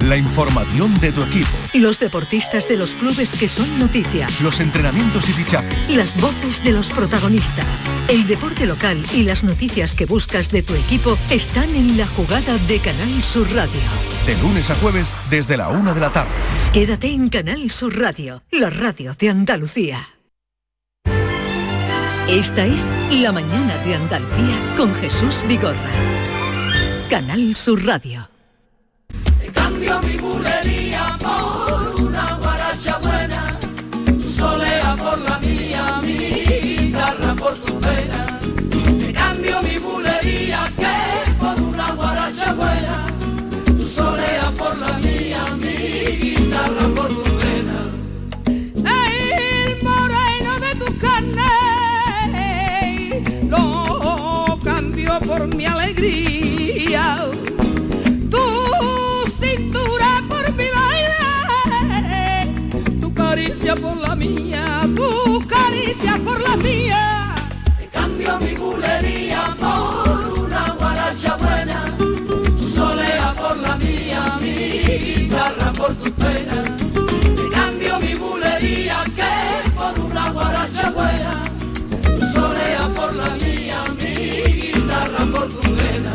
La información de tu equipo, Los deportistas de los clubes que son noticia. los entrenamientos y fichajes. Las voces de los protagonistas. El deporte local y las noticias que buscas de tu equipo están en la jugada de Canal Sur Radio. De lunes a jueves desde la una de la tarde. Quédate en Canal Sur Radio, la radio de Andalucía. Esta es La mañana de Andalucía con Jesús Vigorra. Canal Sur Radio. Cambio por tu pena. Te cambio mi bulería que por una guaracha buena, tu solea por la mía, mi guitarra por tu pena.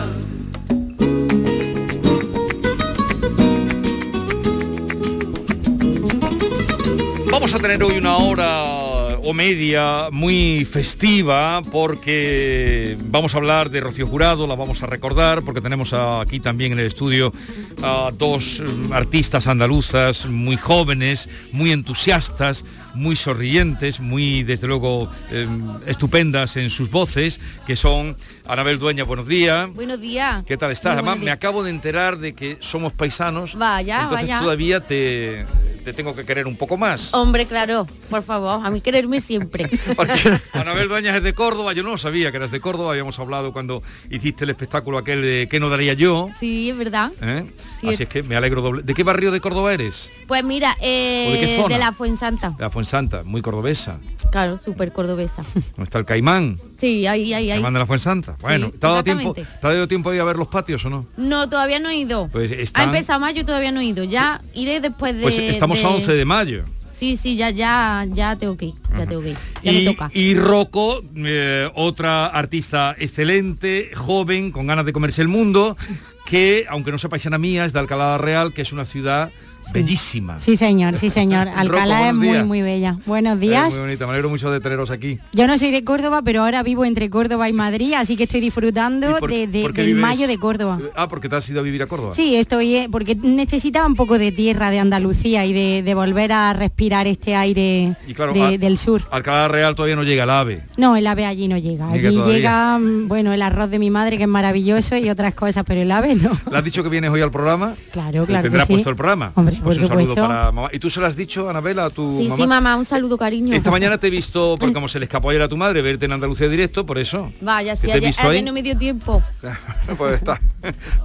Vamos a tener hoy una hora o media muy festiva porque vamos a hablar de Rocío Jurado, la vamos a recordar porque tenemos aquí también en el estudio a dos artistas andaluzas muy jóvenes, muy entusiastas, muy sonrientes, muy desde luego eh, estupendas en sus voces, que son Anabel Dueña, buenos días. Buenos días. ¿Qué tal estás? Muy Además, buenos me acabo de enterar de que somos paisanos. Vaya, entonces vaya. todavía te, te tengo que querer un poco más. Hombre, claro, por favor, a mí quererme siempre. Anabel Dueñas es de Córdoba, yo no sabía que eras de Córdoba, habíamos hablado cuando hiciste el espectáculo aquel de ¿Qué no daría yo? Sí, es verdad. ¿eh? Sí, Así es que me alegro doble. ¿De qué barrio de Córdoba eres? Pues mira, eh, ¿O de la Fuensanta. De la Fuensanta, muy cordobesa. Claro, súper cordobesa. ¿Dónde está el Caimán? Sí, ahí, ahí, ahí. De la Fuensanta. Bueno, Sí, ¿te ha dado tiempo, exactamente. ¿te ha dado tiempo de ir a ver los patios o no? No, todavía no he ido. Pues Ha están, empezado mayo y todavía no he ido. Ya iré después de... pues estamos de- a 11 de mayo. Sí, sí, ya, ya, ya tengo que ir. Ya tengo que ir. Ya me y, toca. y Rocco, eh, otra artista excelente, joven, con ganas de comerse el mundo, que, aunque no sea paisana mía, es de Alcalá Real, que es una ciudad bellísima. Sí, señor, sí, señor. Alcalá es muy, muy bella. Buenos Eh, días. muy bonita, me alegro mucho de teneros aquí. Yo no soy de Córdoba, pero ahora vivo entre Córdoba y Madrid, así que estoy disfrutando ¿Y por- de- de- del vives- mayo de Córdoba. Ah, porque te has ido a vivir a Córdoba. Sí, estoy, eh, porque necesitaba un poco de tierra de Andalucía y de, de volver a respirar este aire Y claro, del sur. Alcalá Real todavía no llega el ave. No, el ave allí no llega. Allí llega, mm, bueno, el arroz de mi madre, que es maravilloso, y otras cosas, pero el ave no. ¿Le has dicho que vienes hoy al programa? Claro, claro. Tendrá que sí. puesto el programa. Hombre, Pues por un saludo para mamá. ¿Y tú se lo has dicho, Anabela, a tu Sí, mamá? sí, mamá, un saludo, cariño. Esta mañana te he visto, porque como se le escapó ayer a tu madre, verte en Andalucía directo, por eso. Vaya, ¿Que sí, ayer, ayer no me dio tiempo. Pues está.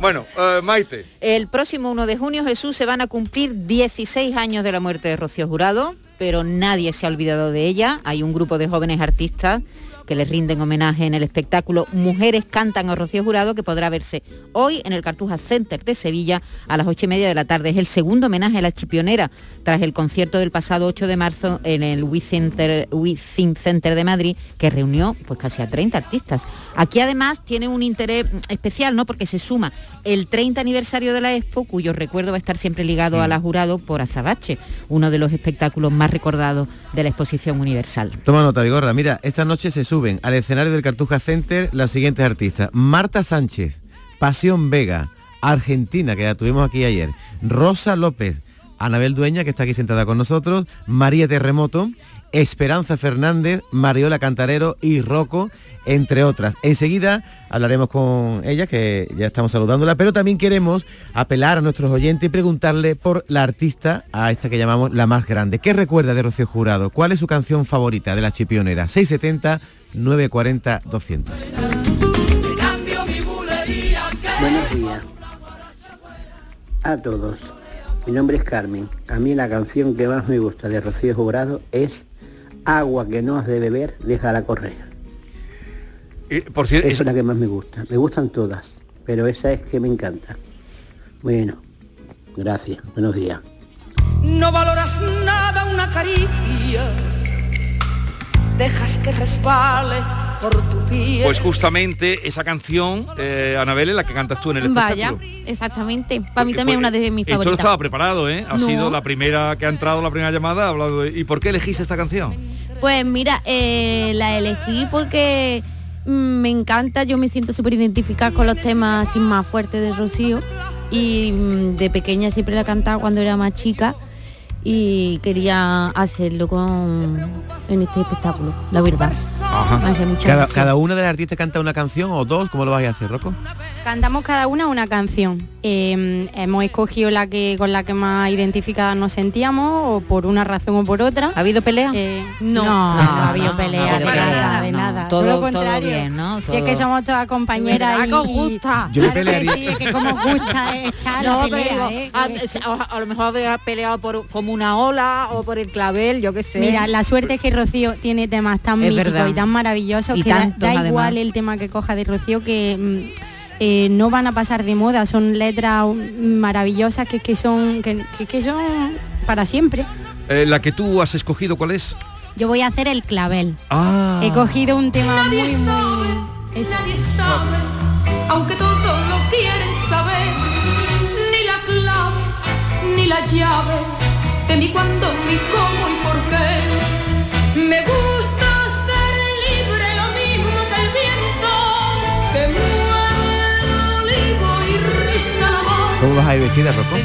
bueno, eh, Maite. El próximo 1 de junio, Jesús, se van a cumplir 16 años de la muerte de Rocío Jurado, pero nadie se ha olvidado de ella. Hay un grupo de jóvenes artistas que les rinden homenaje en el espectáculo Mujeres cantan a Rocío Jurado, que podrá verse hoy en el Cartuja Center de Sevilla a las ocho y media de la tarde. Es el segundo homenaje a la chipionera, tras el concierto del pasado 8 de marzo en el Within Center, Center de Madrid, que reunió pues casi a 30 artistas. Aquí además tiene un interés especial, ¿no? Porque se suma el 30 aniversario de la Expo, cuyo recuerdo va a estar siempre ligado a la jurado por Azabache, uno de los espectáculos más recordados de la exposición universal. Toma nota, Vigorra. Mira, esta noche se suben al escenario del Cartuja Center las siguientes artistas. Marta Sánchez, Pasión Vega, Argentina, que la tuvimos aquí ayer. Rosa López, Anabel Dueña, que está aquí sentada con nosotros. María Terremoto, Esperanza Fernández, Mariola Cantarero y Rocco, entre otras. Enseguida hablaremos con ella, que ya estamos saludándola, pero también queremos apelar a nuestros oyentes y preguntarle por la artista, a esta que llamamos la más grande. ¿Qué recuerda de Rocío Jurado? ¿Cuál es su canción favorita de la chipionera? 670 940 200. Buenos días a todos. Mi nombre es Carmen. A mí la canción que más me gusta de Rocío Jurado es Agua que no has de beber, déjala correr. Eh, por cierto, esa es la que más me gusta. Me gustan todas, pero esa es que me encanta. Bueno, gracias. Buenos días. No valoras nada una caricia, dejas que resbale por tu piel. Pues justamente esa canción, eh, Anabel, es la que cantas tú en el Vaya, espectáculo. exactamente. Para mí también es una de mis Esto no favoritas. estaba preparado, ¿eh? Ha No. sido la primera que ha entrado, la primera llamada. Ha hablado de- ¿Y por qué elegiste esta canción? Pues mira, eh, la elegí porque mm, me encanta, yo me siento súper identificada con los temas así más fuertes de Rocío y mm, de pequeña siempre la cantaba cuando era más chica y quería hacerlo con en este espectáculo, la verdad. Hace mucha Cada, cada una de las artistas canta una canción o dos, ¿cómo lo vais a hacer, Rocco? Cantamos cada una una canción. Eh, hemos escogido la que con la que más identificadas nos sentíamos, o por una razón o por otra. ¿Ha habido pelea? no, no, no, ha habido no, pelea, no ha habido de pelea, nada, de no. nada. Todo- lo todo contrario. bien, ¿no? Si es que Todo- somos todas compañeras ¿Verdad y, que os y- gusta? Yo Claro que pelearía- sí, es que como gusta echar No, la pero pelea, digo, ¿eh? a, Que- a- a lo mejor había peleado por como una ola o por el clavel, yo qué sé. Mira, la suerte es que Rocío tiene temas tan míticos y tan maravillosos Y que da, tantos, da igual además. el tema que coja de Rocío que mm, eh, no van a pasar de moda, son letras mm, maravillosas que, que son que, que- que son para siempre. Eh, la que tú has escogido, ¿cuál es? Yo voy a hacer el clavel. Ah. He cogido un tema muy muy Nadie sabe, aunque todos lo quieren saber, ni la clave, ni la llave, de mi cuándo, ni cómo y ¿Cómo vas a ir vestida, Rocco?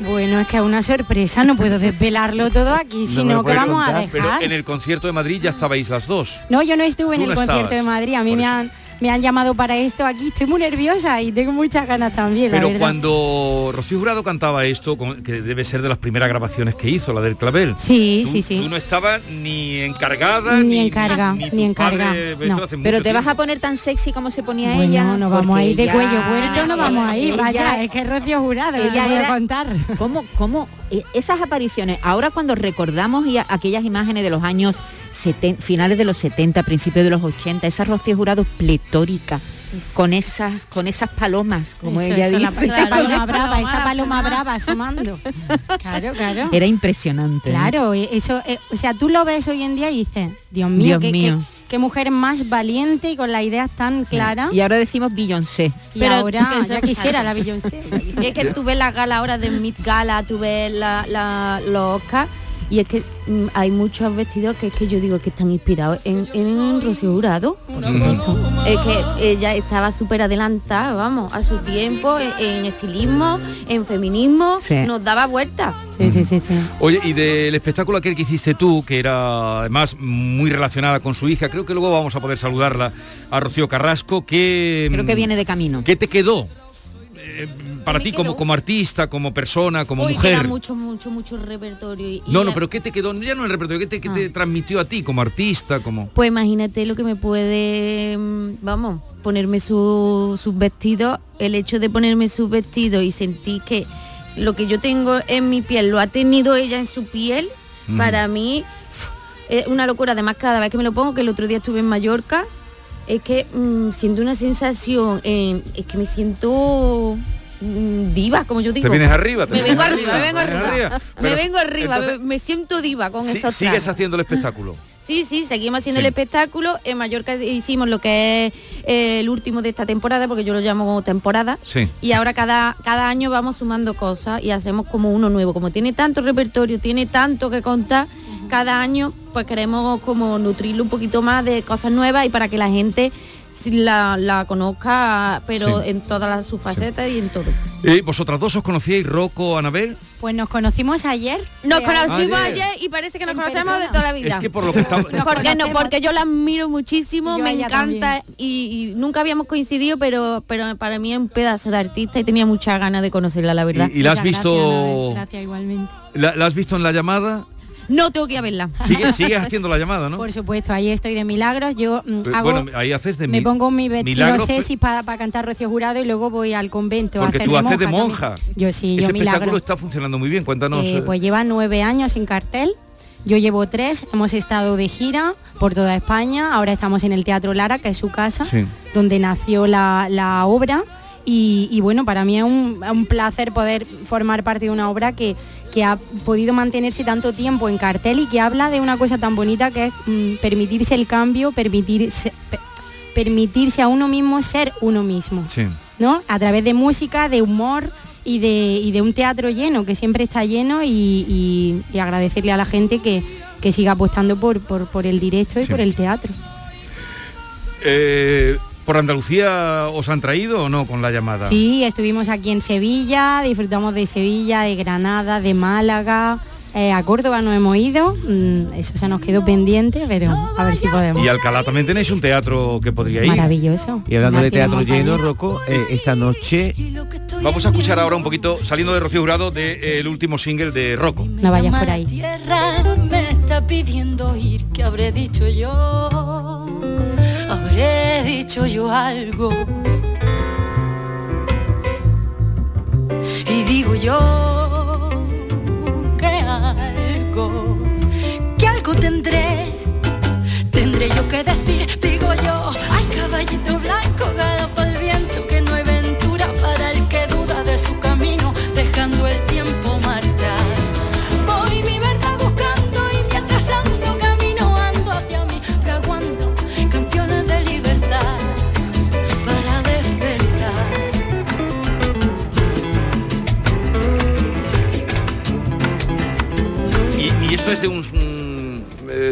Bueno, es que es una sorpresa, no puedo desvelarlo todo aquí, sino que vamos a contar, Pero dejar. en el concierto de Madrid ya estabais las dos. No, yo no estuve en el no concierto estabas, de Madrid, a mí me han, me han llamado para esto aquí, estoy muy nerviosa y tengo muchas ganas también, Pero cuando Rocío Jurado cantaba esto, con- que debe ser de las primeras grabaciones que hizo, la del clavel. Sí, tú, sí, sí. Tú no estabas ni encargada, Ni ni, encarga, ni, encarga, no. Pero te vas a poner tan sexy como se ponía Bueno, ella. no vamos porque a ir de ella- cuello puerto, no vamos a ir, ella- vaya, es que es Rocío Jurado, ella voy a contar. ¿Cómo, cómo eh, esas apariciones, ahora cuando recordamos y a- aquellas imágenes de los años finales de los 70, principios de los 80, esa Rocío Jurado pletórica, con esas, con esas palomas, como Eso, ella eso, dice. la- esa paloma brava, esa paloma brava asomando. Claro, claro. Era impresionante. Claro, e- eso, eh, o sea, tú lo ves hoy en día y dices, Dios mío, Dios qué, mío. qué- qué mujer más valiente y con las ideas tan claras. Y ahora decimos Beyoncé. Y ahora eso- ya quisiera la Beyoncé. Si es que tú ves la gala ahora de Mid Gala, tú ves la, la- los Oscar y es que mm, hay muchos vestidos que es que yo digo que están inspirados en, en Rocío Jurado. Es que ella estaba súper adelantada, vamos, a su tiempo, en, en estilismo, en feminismo, Sí. nos daba vueltas. Sí, sí, sí, sí. Oye, y del espectáculo aquel que hiciste tú, que era además muy relacionada con su hija, creo que luego vamos a poder saludarla a Rocío Carrasco, que... Creo que viene de camino. ¿Qué te quedó? Eh, para ti como, como artista, como persona, como mujer. queda mucho, mucho, mucho repertorio. Y, No, no, la- pero ¿qué te quedó? Ya no el repertorio, ¿qué te, qué Ah. te transmitió a ti como artista? como Pues imagínate lo que me puede, mm, vamos, ponerme su- sus vestidos, el hecho de ponerme sus vestidos y sentir que lo que yo tengo en mi piel lo ha tenido ella en su piel, para mí es una locura. Además, cada vez que me lo pongo, que el otro día estuve en Mallorca, es que mm, siento una sensación, en- es que me siento mm, diva, como yo digo. ¿Te vienes arriba? ¿Te Me vienes vengo arriba, me vengo ¿Te vienes arriba. Me vengo arriba, entonces, me, me siento diva con sí, esos sigues haciendo el espectáculo. Sí, sí, seguimos haciendo Sí. el espectáculo. En Mallorca hicimos lo que es eh, el último de esta temporada, porque yo lo llamo como temporada. Sí. Y ahora cada, cada año vamos sumando cosas y hacemos como uno nuevo. Como tiene tanto repertorio, tiene tanto que contar, cada año pues queremos como nutrirlo un poquito más de cosas nuevas y para que la gente la, la conozca, pero Sí. en todas sus facetas y en todo. Eh, ¿Vosotras dos os conocíais, Rocco, Anabel? Pues nos conocimos ayer. Nos conocimos Ayer. ayer y parece que nos En conocemos persona. de toda la vida. Es que por lo que estamos... porque no, porque yo la admiro muchísimo, Yo me encanta y, y nunca habíamos coincidido, pero pero para mí es un pedazo de artista y tenía muchas ganas de conocerla, la verdad. ¿Y, y la has Muchas visto gracias, Anabel, Gracias, igualmente. la, la has visto en la llamada? No tengo que ir a verla. Sigue- sigues haciendo la llamada, ¿no? Por supuesto, ahí estoy de milagros. Yo mm, hago, bueno, ahí haces de me mi- pongo mi vestido sexy para cantar Rocío Jurado y luego voy al convento Porque a hacer tú haces de también. monja. Yo sí, Ese yo espectáculo milagro. está funcionando muy bien. Cuéntanos. Eh, eh, pues lleva nueve años en cartel. Yo llevo tres, hemos estado de gira por toda España, ahora estamos en el Teatro Lara, que es su casa, Sí. donde nació la, la obra. Y, y bueno, para mí es un, un placer poder formar parte de una obra que, que ha podido mantenerse tanto tiempo en cartel y que habla de una cosa tan bonita que es mm, permitirse el cambio, permitirse, pe- permitirse a uno mismo ser uno mismo. Sí. ¿no? A través de música, de humor y de, y de un teatro lleno, que siempre está lleno, y, y- y agradecerle a la gente que, que siga apostando por, por, por el directo y Sí. por el teatro. eh, ¿Por Andalucía os han traído o no con la llamada? Sí, estuvimos aquí en Sevilla, disfrutamos de Sevilla, de Granada, de Málaga. eh, a Córdoba no hemos ido, mm, eso se nos quedó pendiente, pero a ver si podemos. Y Alcalá también tenéis un teatro que podría ir. Maravilloso. Y hablando de teatro lleno, Rocco, eh, esta noche Vamos a escuchar ahora un poquito, saliendo de Rocío Jurado, del último single de Rocco. No vayas por ahí. tierra me está pidiendo ir, ¿qué habré dicho yo? Habré dicho yo algo. Y digo yo que algo, que algo tendré, tendré yo que decir, digo yo, ay caballito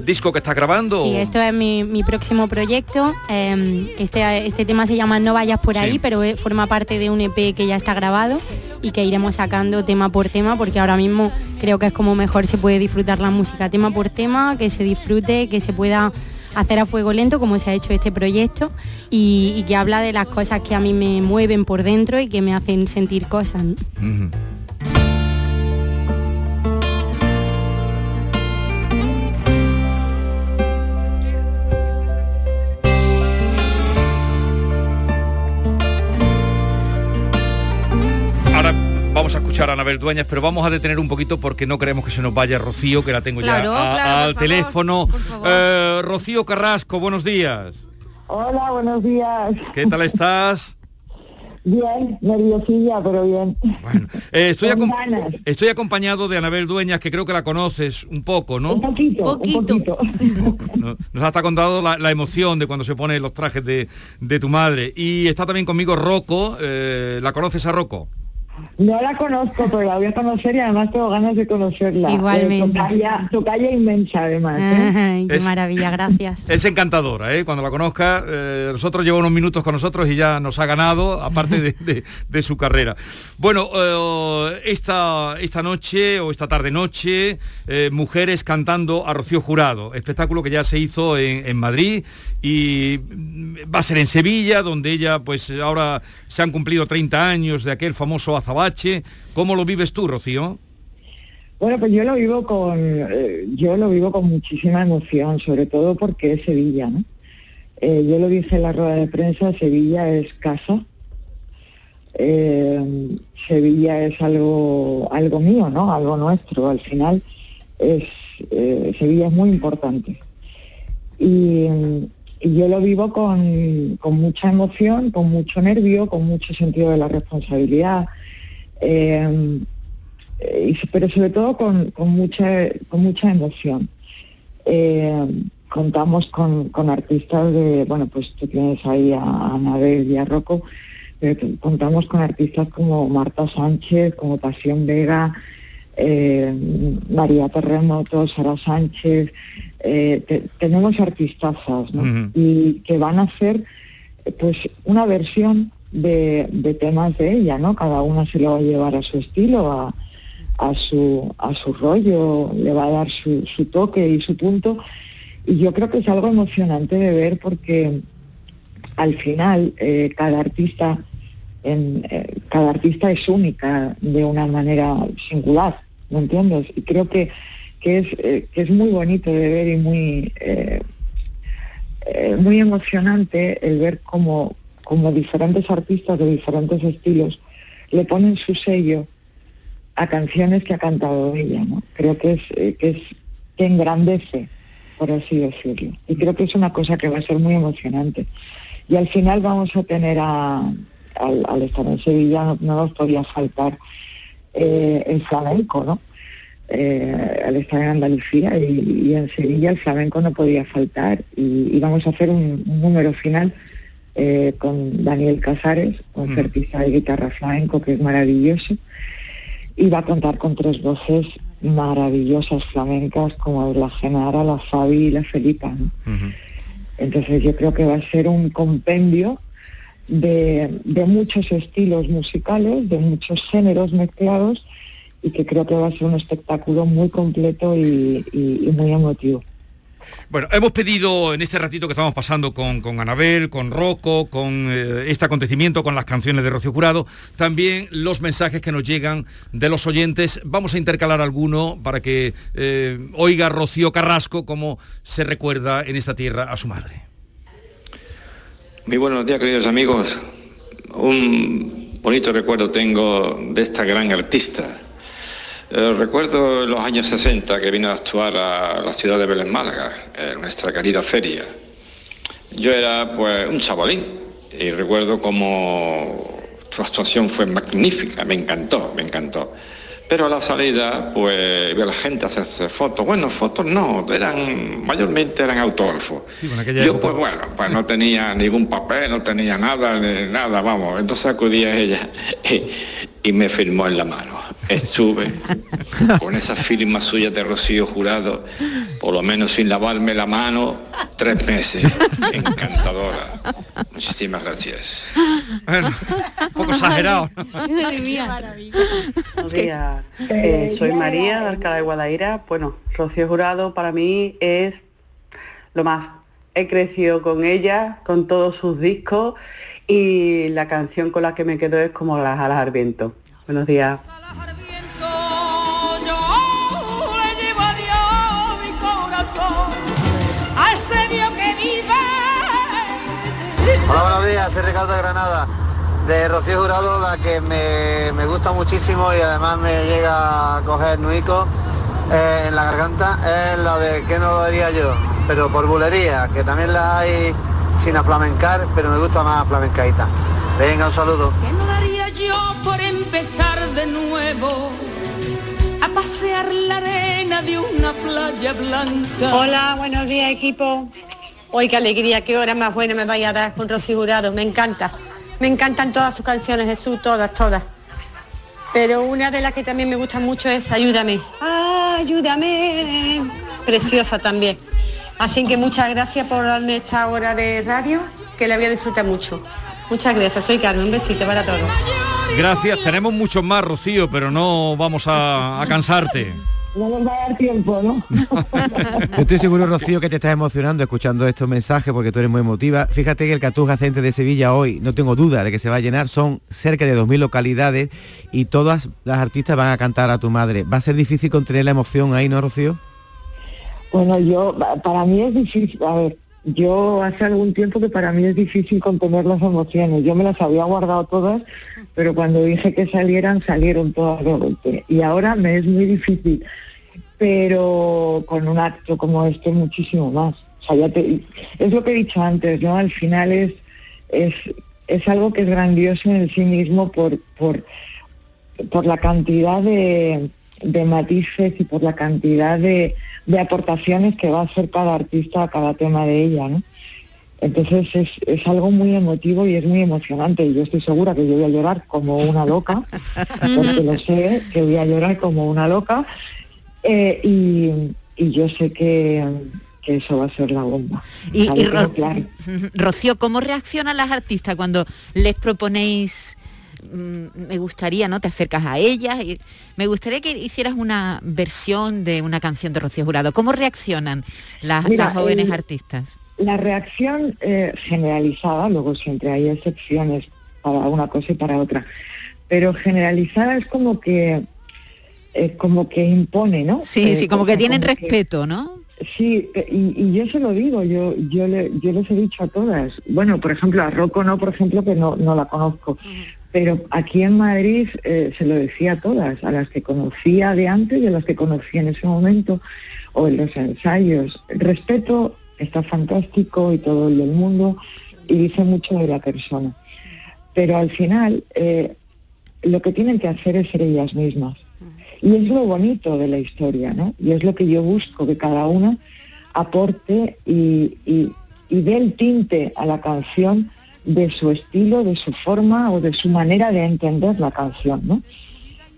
disco que estás grabando? Sí, o- esto es mi, mi próximo proyecto. Eh, este, este tema se llama No vayas por ahí, pero eh, forma parte de un EP que ya está grabado y que iremos sacando tema por tema, porque ahora mismo creo que es como mejor se puede disfrutar la música tema por tema, que se disfrute, que se pueda hacer a fuego lento como se ha hecho este proyecto y, y que habla de las cosas que a mí me mueven por dentro y que me hacen sentir cosas. Vamos a escuchar a Anabel Dueñas, pero vamos a detener un poquito porque no queremos que se nos vaya Rocío, que la tengo Claro, ya a- claro, al favor, teléfono. Eh, Rocío Carrasco, buenos días. Hola, buenos días. ¿Qué tal estás? Bien, nerviosilla, pero bien. Eh, estoy, acom- ganas. estoy acompañado de Anabel Dueñas, que creo que la conoces un poco, ¿no? Un poquito, un poquito. No- Nos ha hasta contado la, la emoción de cuando se pone los trajes de, de tu madre. Y está también conmigo Rocco. eh, ¿La conoces a Rocco? No la conozco, pero la voy a conocer y además tengo ganas de conocerla. Igualmente. tu calle inmensa, además. ¿eh? Ay, qué Es- maravilla, gracias. Es encantadora, ¿eh? cuando la conozca, eh, nosotros lleva unos minutos con nosotros y ya nos ha ganado, aparte de, de- de su carrera. Bueno, eh, esta, esta noche o esta tarde-noche, eh, mujeres cantando a Rocío Jurado, espectáculo que ya se hizo en, en Madrid y va a ser en Sevilla, donde ella, pues ahora se han cumplido 30 años de aquel famoso azabache. ¿Cómo lo vives tú, Rocío? Bueno, pues yo lo vivo con, eh, yo lo vivo con muchísima emoción, sobre todo porque es Sevilla, ¿no? Eh, yo lo dije en la rueda de prensa, Sevilla es casa. Eh, Sevilla es algo, algo mío, ¿no? Algo nuestro. Al final es eh, Sevilla es muy importante. Y, y yo lo vivo con, con mucha emoción, con mucho nervio, con mucho sentido de la responsabilidad. Eh, pero sobre todo con, con mucha con mucha emoción. Eh, contamos con, con artistas de, bueno, pues tú tienes ahí a Anabel y a Rocco, pero contamos con artistas como Marta Sánchez, como Pasión Vega, eh, María Terremoto, Sara Sánchez, eh, te- tenemos artistazas. Y que van a hacer pues una versión de, temas de ella, ¿no? Cada una se lo va a llevar a su estilo, a, su, a su rollo, le va a dar su, toque y su punto. Y yo creo que es algo emocionante de ver porque al final eh, cada artista eh, cada artista es única de una manera singular, ¿me entiendes? Y creo que, que es eh, que es muy bonito de ver y muy muy emocionante el ver cómo, como diferentes artistas de diferentes estilos le ponen su sello a canciones que ha cantado ella, ¿no? Creo que es, eh, que es que engrandece, por así decirlo. Y creo que es una cosa que va a ser muy emocionante. Y al final vamos a tener a, al, estar en Sevilla, no, no nos podía faltar eh, el flamenco, ¿no? Eh, al estar en Andalucía y, en Sevilla el flamenco no podía faltar. Y, vamos a hacer un número final eh, con Daniel Casares, concertista de guitarra flamenco, que es maravilloso y va a contar con tres voces maravillosas flamencas como la Genara, la Fabi y la Felipa. ¿no? Entonces yo creo que va a ser un compendio de, de muchos estilos musicales, de muchos géneros mezclados y que creo que va a ser un espectáculo muy completo y, y- y muy emotivo. Bueno, hemos pedido en este ratito que estamos pasando con, con Anabel, con Rocco, con eh, este acontecimiento, con las canciones de Rocío Jurado, también los mensajes que nos llegan de los oyentes. Vamos a intercalar alguno para que eh, oiga Rocío Carrasco cómo se recuerda en esta tierra a su madre. Muy buenos días, queridos amigos. Un bonito recuerdo tengo de esta gran artista. Eh, recuerdo en los años 60 que vino a actuar a la ciudad de Vélez Málaga, en nuestra querida feria. Yo era pues un chavalín y recuerdo como su actuación fue magnífica, me encantó, me encantó. Pero a la salida, pues vi a la gente hacerse fotos. Bueno, fotos no, eran, mayormente eran autógrafos. Yo pues bueno, pues no tenía ningún papel, no tenía nada, ni nada, vamos. Entonces acudí a ella y, y me firmó en la mano. Estuve con esa firma suya de Rocío Jurado, por lo menos sin lavarme la mano, tres meses. Encantadora. Muchísimas gracias. un poco exagerado. Días. Eh, soy María de Alcalá de Guadaira. Bueno, Rocío Jurado para mí es lo más. He crecido con ella, con todos sus discos y la canción con la que me quedo es como las alas al viento. Buenos días. Hola, buenos días, soy Ricardo de Granada. De Rocío Jurado, la que me, me gusta muchísimo y además me llega a coger nuico eh, en la garganta es la de ¿Qué no daría yo? Pero por bulería, que también la hay sin aflamencar, pero me gusta más flamencaíta. Venga, un saludo. ¿Qué no daría yo por empezar de nuevo a pasear la arena de una playa blanca? Hola, buenos días equipo. Hoy qué alegría, qué hora más buena me vaya a dar con Rocío Jurado, me encanta. Me encantan todas sus canciones, Jesús, todas, todas. pero una de las que también me gusta mucho es Ayúdame. Ayúdame. Preciosa también. Así que muchas gracias por darme esta hora de radio, que la voy a disfrutar mucho. Muchas gracias, soy Carmen, un besito para todos. Gracias, tenemos muchos más, Rocío, pero no vamos a, a cansarte. No nos va a dar tiempo, ¿no? Yo estoy seguro, Rocío, que te estás emocionando escuchando estos mensajes porque tú eres muy emotiva. Fíjate que el Cartuja Center de Sevilla hoy, no tengo duda de que se va a llenar, son cerca de 2.000 localidades y todas las artistas van a cantar a tu madre. ¿Va a ser difícil contener la emoción ahí, no, Rocío? Bueno, yo, para mí es difícil, a ver, yo hace algún tiempo que para mí es difícil contener las emociones. Yo me las había guardado todas, pero cuando dije que salieran, salieron todas de golpe. Y ahora me es muy difícil, pero con un acto como este muchísimo más. O sea, ya te- es lo que he dicho antes, ¿no? Al final es, es, es algo que es grandioso en sí mismo por, por, por la cantidad de, de matices y por la cantidad de, de aportaciones que va a hacer cada artista a cada tema de ella, ¿no? Entonces es, es algo muy emotivo y es muy emocionante. Y yo estoy segura que yo voy a llorar como una loca, porque lo sé, que voy a llorar como una loca. Eh, y, y yo sé que, que eso va a ser la bomba. Y, Ro- claro. Rocío, ¿cómo reaccionan las artistas cuando les proponéis, me gustaría, ¿no? Te acercas a ellas, y me gustaría que hicieras una versión de una canción de Rocío Jurado. ¿Cómo reaccionan las, Mira, las jóvenes el- artistas? La reacción eh, generalizada, luego siempre hay excepciones para una cosa y para otra, pero generalizada es como que eh, como que impone, ¿no? Sí, Eh, sí, como que tienen como respeto, ¿no? Sí, y, y yo se lo digo, yo yo, le- yo les he dicho a todas. Bueno, por ejemplo, a Rocco no, por ejemplo, que no, no la conozco. Pero aquí en Madrid eh, se lo decía a todas, a las que conocía de antes y a las que conocí en ese momento, o en los ensayos. Respeto está fantástico y todo el del mundo, y dice mucho de la persona. Pero al final, eh, lo que tienen que hacer es ser ellas mismas. Y es lo bonito de la historia, ¿no? Y es lo que yo busco, que cada una aporte y, y, y dé el tinte a la canción de su estilo, de su forma o de su manera de entender la canción, ¿no?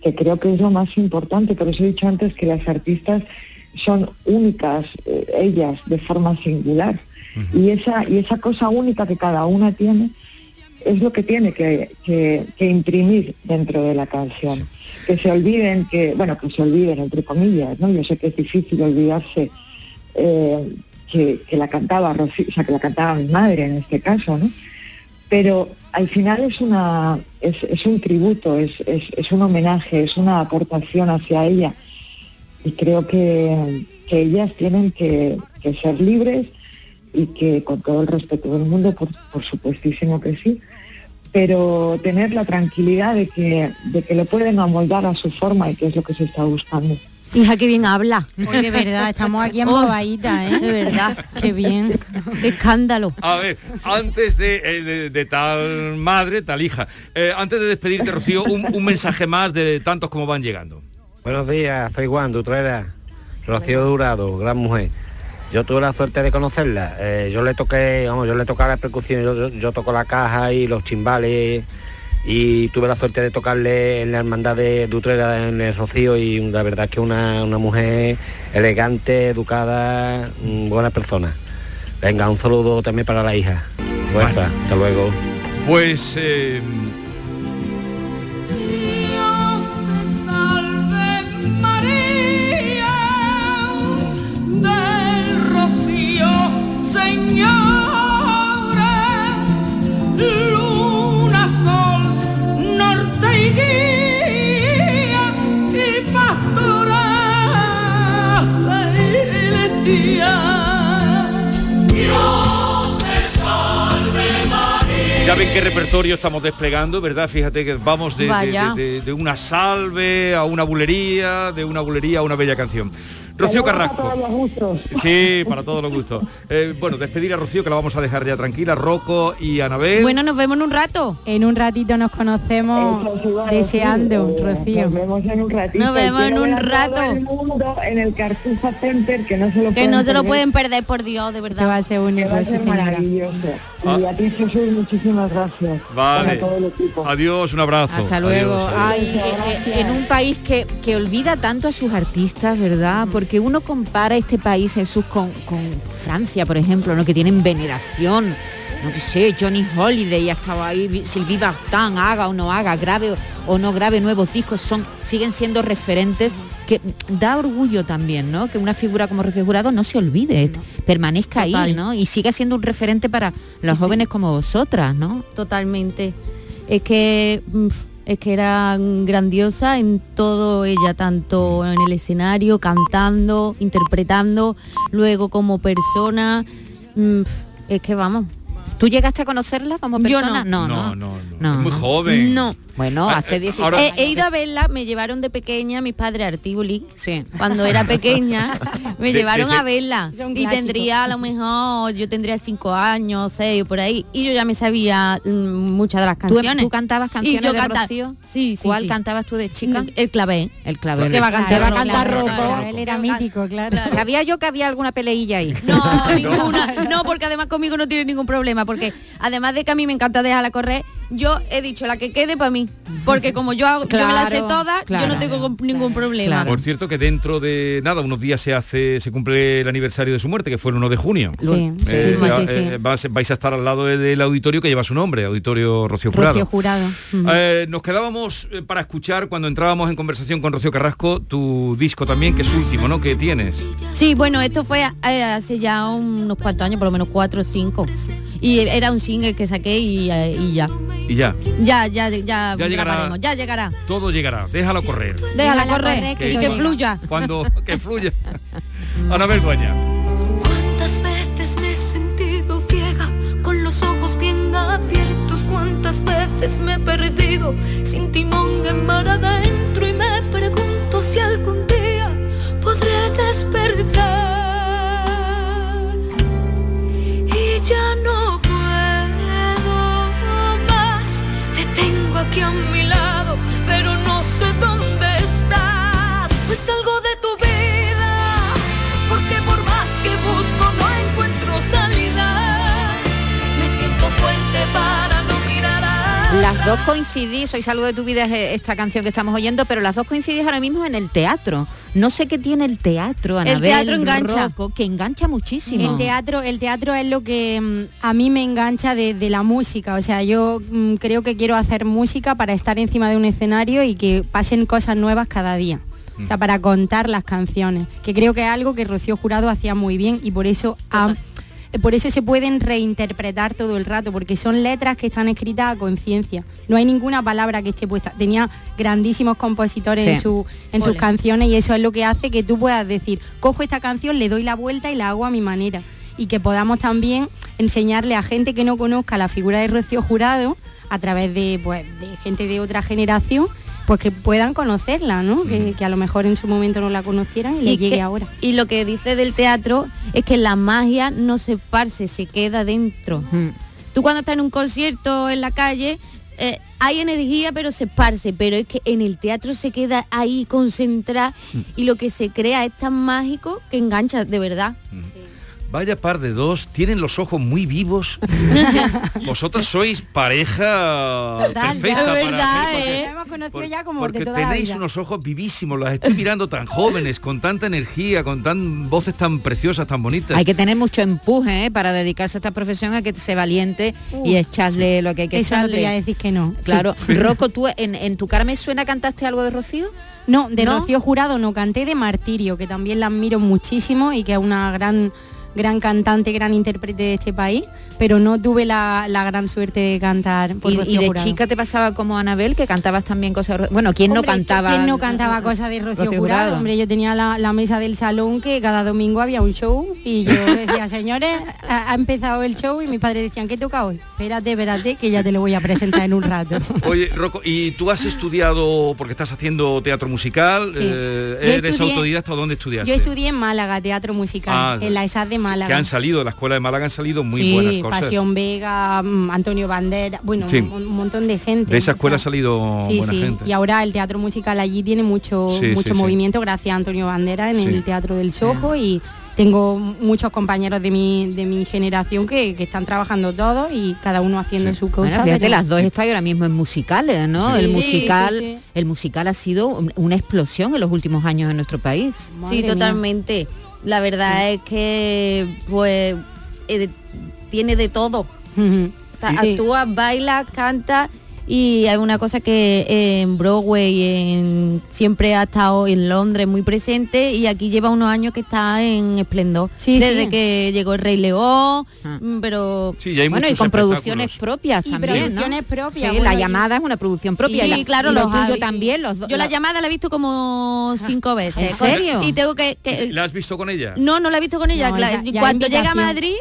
Que creo que es lo más importante, por eso he dicho antes que las artistas son únicas, eh, ellas, de forma singular. Y esa, y esa cosa única que cada una tiene es lo que tiene que, que- que imprimir dentro de la canción. Que se olviden, que, bueno, que se olviden, entre comillas, ¿no? Yo sé que es difícil olvidarse eh, que, que la cantaba Rocío, o sea, que la cantaba mi madre en este caso, ¿no? Pero al final es una es, es un tributo, es, es, es un homenaje, es una aportación hacia ella. Y creo que, que ellas tienen que, ser libres y que con todo el respeto del mundo, por, por supuestísimo que sí, pero tener la tranquilidad de que, de que lo pueden amoldar a su forma y que es lo que se está buscando. Hija, qué bien habla. Hoy de verdad, estamos aquí en Oh, bobadita, ¿eh? De verdad. Qué bien. Qué escándalo. A ver, antes de, eh, de- de tal madre, tal hija, eh, antes de despedirte, Rocío, un, un mensaje más de tantos como van llegando. Buenos días, soy Juan Dutrera, Rocío Durado, gran mujer. Yo tuve la suerte de conocerla. eh, yo le toqué, vamos, yo le tocaba la percusión, yo, yo- yo toco la caja y los chimbales y tuve la suerte de tocarle en la hermandad de Dutrera en el Rocío y la verdad es que una, una mujer elegante, educada, mm, buena persona. Venga, un saludo también para la hija. Fuerza, hasta luego. Pues eh, ya ven qué repertorio estamos desplegando, ¿verdad? Fíjate que vamos de, de- Vaya. de- de- de una salve a una bulería, de una bulería a una bella canción. Rocío Carrasco. todos los gustos. Sí, para todos los gustos. Eh, bueno, despedir a Rocío, que la vamos a dejar ya tranquila. Rocco y Anabel. Bueno, nos vemos en un rato. En un ratito nos conocemos Eso deseando, eh, Rocío. Nos vemos en un ratito. Nos vemos en un rato. el mundo en el Cartuja Center, que no se lo Que pueden no se lo perder, pueden perder, por Dios, de verdad. va a ser que único, va a ser maravilloso. Ah. Y a ti, Jesús, muchísimas gracias. Vale. Para todo el equipo. Adiós, un abrazo. Hasta luego. Adiós, adiós. Ay, eh, en un país que, que olvida tanto a sus artistas, ¿verdad? Porque uno compara este país, Jesús, con, con Francia, por ejemplo, ¿no? Que tienen veneración. No que sé, Johnny Holiday ha estado ahí, Sylvie Vartan, haga o no haga, grave o, no grave nuevos discos, son, siguen siendo referentes que da orgullo también, ¿no? Que una figura como Rocío Jurado no se olvide, permanezca ahí. ¿no? Y siga siendo un referente para los jóvenes como vosotras, ¿no? Totalmente. Es que mm, es que era grandiosa en todo ella, tanto en el escenario, cantando, interpretando, luego como persona. mm, Es que vamos. ¿Tú llegaste a conocerla como Yo persona? no. no, No, no. Es muy joven. No. Bueno, Ah, hace eh, 16 ahora- años. He, he ido a verla, me llevaron de pequeña mis padres a Artíbuli. Sí. Cuando era pequeña, me De- llevaron desde- a verla. Y tendría a lo mejor, yo tendría cinco años, seis, por ahí. Y yo ya me sabía mm, muchas de las ¿Tú, canciones. tú cantabas canciones Y yo de canta- Rocío? Sí, sí, ¿Cuál sí. cantabas tú de chica? El clavé. El clavel. ¿Qué va a cantar? Te va a Rocco? cantar Claro, Rocco. claro, Él era mítico, claro. Sabía yo que había alguna peleilla ahí. No, ninguna. No, porque además conmigo no tiene ningún problema. Porque además de que a mí me encanta dejarla correr, yo he dicho la que quede para mí. Porque como yo, hago- yo me la sé Claro, toda, yo no tengo ningún problema. Por cierto que dentro de nada, unos días se hace, se cumple el aniversario de su muerte, que fue el 1 de junio. Sí, sí, Eh, sí, ya, sí, sí. eh, vas- vais a estar al lado de- del auditorio que lleva su nombre, Auditorio Rocío Jurado. Rocío Jurado. Eh, nos quedábamos eh, para escuchar cuando entrábamos en conversación con Rocío Carrasco tu disco también, que es último, ¿no? Que tienes. Sí, bueno, esto fue eh, hace ya unos cuantos años, por lo menos cuatro o cinco. Y era un single que saqué y, eh, y ya. Y ya, Ya, ya, ya, Ya llegará. ya llegará. todo llegará. Déjalo correr. Déjala Déjala correr, correr, que y que fluya. Cuando que fluya. Anabel Dueña. ¿Cuántas veces me he sentido ciega con los ojos bien abiertos? ¿Cuántas veces me he perdido sin timón en mar adentro? Y me pregunto si algún día podré despertar. Y ya no estás. Algo de tu vida, porque por más que busco no encuentro salida. Me siento fuerte para no mirar a Las dos coincidís, sois algo de tu vida es eh, esta canción que estamos oyendo, pero las dos coincidís ahora mismo en el teatro. No sé qué tiene el teatro, Anabel, teatro engancha. Rocco, que engancha muchísimo. El teatro, el teatro es lo que mm, a mí me engancha de, de la música. O sea, yo mm, creo que quiero hacer música para estar encima de un escenario y que pasen cosas nuevas cada día. O sea, para contar las canciones, que creo que es algo que Rocío Jurado hacía muy bien y por eso ha- por eso se pueden reinterpretar todo el rato, porque son letras que están escritas a conciencia. No hay ninguna palabra que esté puesta. Tenía grandísimos compositores Sí. en, su, en sus canciones y eso es lo que hace que tú puedas decir, cojo esta canción, le doy la vuelta y la hago a mi manera. Y que podamos también enseñarle a gente que no conozca la figura de Rocío Jurado a través de, pues, de gente de otra generación, pues que puedan conocerla, ¿no? Que, que a lo mejor en su momento no la conocieran y, le Y llegue que- ahora. Y lo que dice del teatro es que la magia no se esparce, se queda dentro. Tú cuando estás en un concierto en la calle, eh, hay energía pero se esparce, pero es que en el teatro se queda ahí concentrada y lo que se crea es tan mágico que engancha de verdad. Vaya par de dos, tienen los ojos muy vivos. Vosotras sois pareja Total, perfecta ya, para verdad, hacer, porque- ¿eh? Hemos conocido por- ya como porque de toda la tenéis vida. unos ojos vivísimos, las estoy mirando tan jóvenes, con tanta energía, con tan voces tan preciosas, tan bonitas. Hay que tener mucho empuje ¿eh? para dedicarse a esta profesión, hay que ser valiente y echarle lo que hay que Eso echarle. a decir que no. Claro. Sí. Rocco, ¿tú en, en tu cara me suena cantaste algo de Rocío? No, de ¿No? Rocío Jurado no, canté de Martirio, que también la admiro muchísimo y que es una gran gran cantante, gran intérprete de este país, pero no tuve la, la gran suerte de cantar por Y, Rocío y de Jurado. chica te pasaba como Anabel, que cantabas también cosas... Bueno, ¿quién no cantaba? ¿Quién no cantaba cosas de Rocío, Jurado? Hombre, yo tenía la, la mesa del salón que cada domingo había un show y yo decía, señores, ha, ha empezado el show y mis padres decían, ¿qué toca hoy? Espérate, espérate, que ya te lo voy a presentar en un rato. Oye, Rocco, ¿y tú has estudiado, porque estás haciendo teatro musical, Sí. eh, Yo eres estudié- autodidacta o dónde estudiaste? Yo estudié en Málaga, teatro musical, Ah, en la ESAD de Málaga. que han salido, de la escuela de Málaga han salido muy sí, buenas cosas. Pasión Vega, mm, Antonio Bandera, bueno, Sí. un, un montón de gente. De esa o escuela ha salido Sí, buena sí. gente. Y ahora el teatro musical allí tiene mucho, Sí, mucho sí, sí. movimiento gracias a Antonio Bandera en Sí. el Teatro del Sojo y tengo muchos compañeros de mi, de mi generación que, que están trabajando todos y cada uno haciendo su cosa. Bueno, fíjate, pero- las dos estáis ahora mismo en musicales, ¿no? Sí. el musical, sí, sí. el musical ha sido un- una explosión en los últimos años en nuestro país. sí, totalmente. La verdad es que pues eh, tiene de todo. O sea, Sí. Actúa, baila, canta y hay una cosa que eh, en Broadway en- siempre ha estado en Londres muy presente y aquí lleva unos años que está en esplendor. Sí, Desde sí. que llegó el Rey León, mm, pero Sí, y hay bueno, y con producciones propias Y también, producciones ¿no? propias, Sí, bueno, la y- llamada es una producción propia. Sí, y la- claro, y lo los hay. también. Los, dos- Yo la llamada la he visto como cinco veces. ¿En serio? Y tengo que... que- ¿La has visto con ella? no, no la he visto con ella. No, La- ya- ya cuando llega a. Madrid...